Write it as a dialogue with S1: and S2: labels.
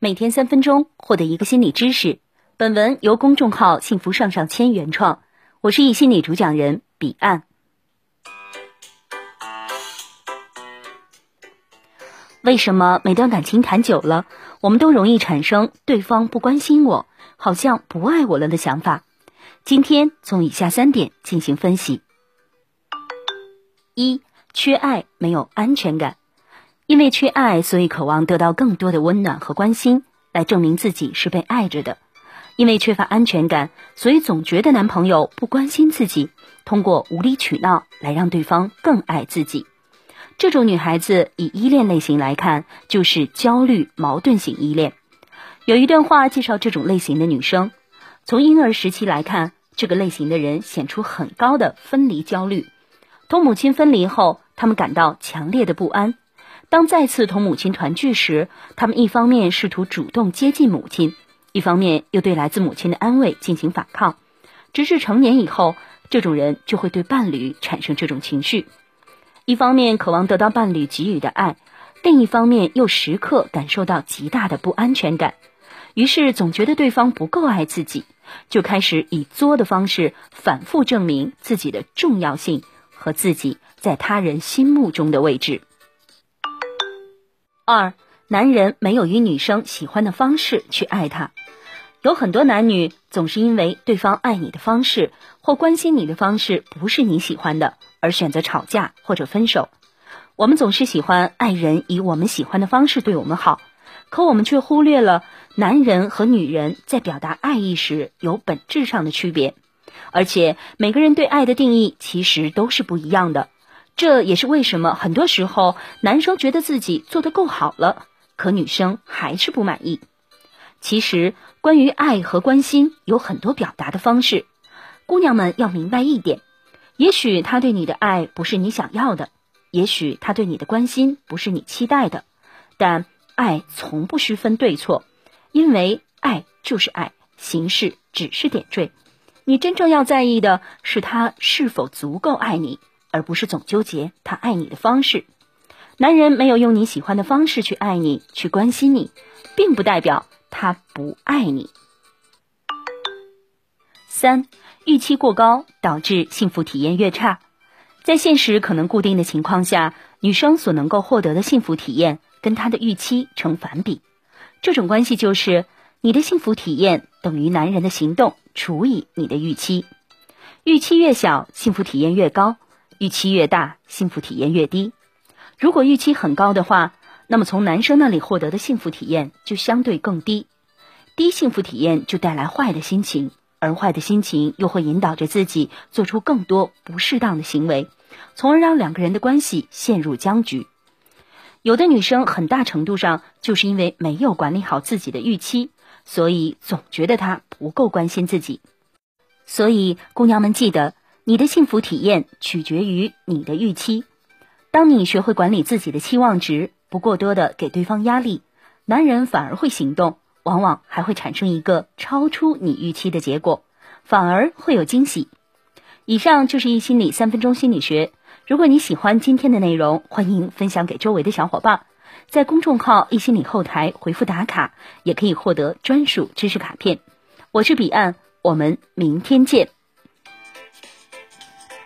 S1: 每天三分钟，获得一个心理知识。本文由公众号“幸福上上签”原创，我是易心理主讲人彼岸。为什么每段感情谈久了，我们都容易产生对方不关心我，好像不爱我了的想法？今天从以下三点进行分析：一、缺爱，没有安全感。因为缺爱，所以渴望得到更多的温暖和关心，来证明自己是被爱着的。因为缺乏安全感，所以总觉得男朋友不关心自己，通过无理取闹来让对方更爱自己。这种女孩子以依恋类型来看，就是焦虑矛盾型依恋。有一段话介绍这种类型的女生：从婴儿时期来看，这个类型的人显出很高的分离焦虑。同母亲分离后，他们感到强烈的不安。当再次同母亲团聚时，他们一方面试图主动接近母亲，一方面又对来自母亲的安慰进行反抗。直至成年以后，这种人就会对伴侣产生这种情绪：一方面渴望得到伴侣给予的爱，另一方面又时刻感受到极大的不安全感。于是总觉得对方不够爱自己，就开始以作的方式反复证明自己的重要性和自己在他人心目中的位置。二，男人没有与女生喜欢的方式去爱她，有很多男女总是因为对方爱你的方式或关心你的方式不是你喜欢的，而选择吵架或者分手。我们总是喜欢爱人以我们喜欢的方式对我们好，可我们却忽略了男人和女人在表达爱意时有本质上的区别，而且每个人对爱的定义其实都是不一样的。这也是为什么很多时候男生觉得自己做得够好了，可女生还是不满意。其实，关于爱和关心有很多表达的方式，姑娘们要明白一点：也许他对你的爱不是你想要的，也许他对你的关心不是你期待的，但爱从不区分对错，因为爱就是爱，形式只是点缀。你真正要在意的是他是否足够爱你。而不是总纠结他爱你的方式。男人没有用你喜欢的方式去爱你、去关心你，并不代表他不爱你。三、预期过高导致幸福体验越差。在现实可能固定的情况下，女生所能够获得的幸福体验跟她的预期成反比。这种关系就是你的幸福体验等于男人的行动除以你的预期。预期越小，幸福体验越高。预期越大，幸福体验越低。如果预期很高的话，那么从男生那里获得的幸福体验就相对更低。低幸福体验就带来坏的心情，而坏的心情又会引导着自己做出更多不适当的行为，从而让两个人的关系陷入僵局。有的女生很大程度上就是因为没有管理好自己的预期，所以总觉得他不够关心自己。所以，姑娘们记得。你的幸福体验取决于你的预期。当你学会管理自己的期望值，不过多的给对方压力，男人反而会行动，往往还会产生一个超出你预期的结果，反而会有惊喜。以上就是一心理三分钟心理学。如果你喜欢今天的内容，欢迎分享给周围的小伙伴，在公众号一心理后台回复打卡，也可以获得专属知识卡片。我是彼岸，我们明天见。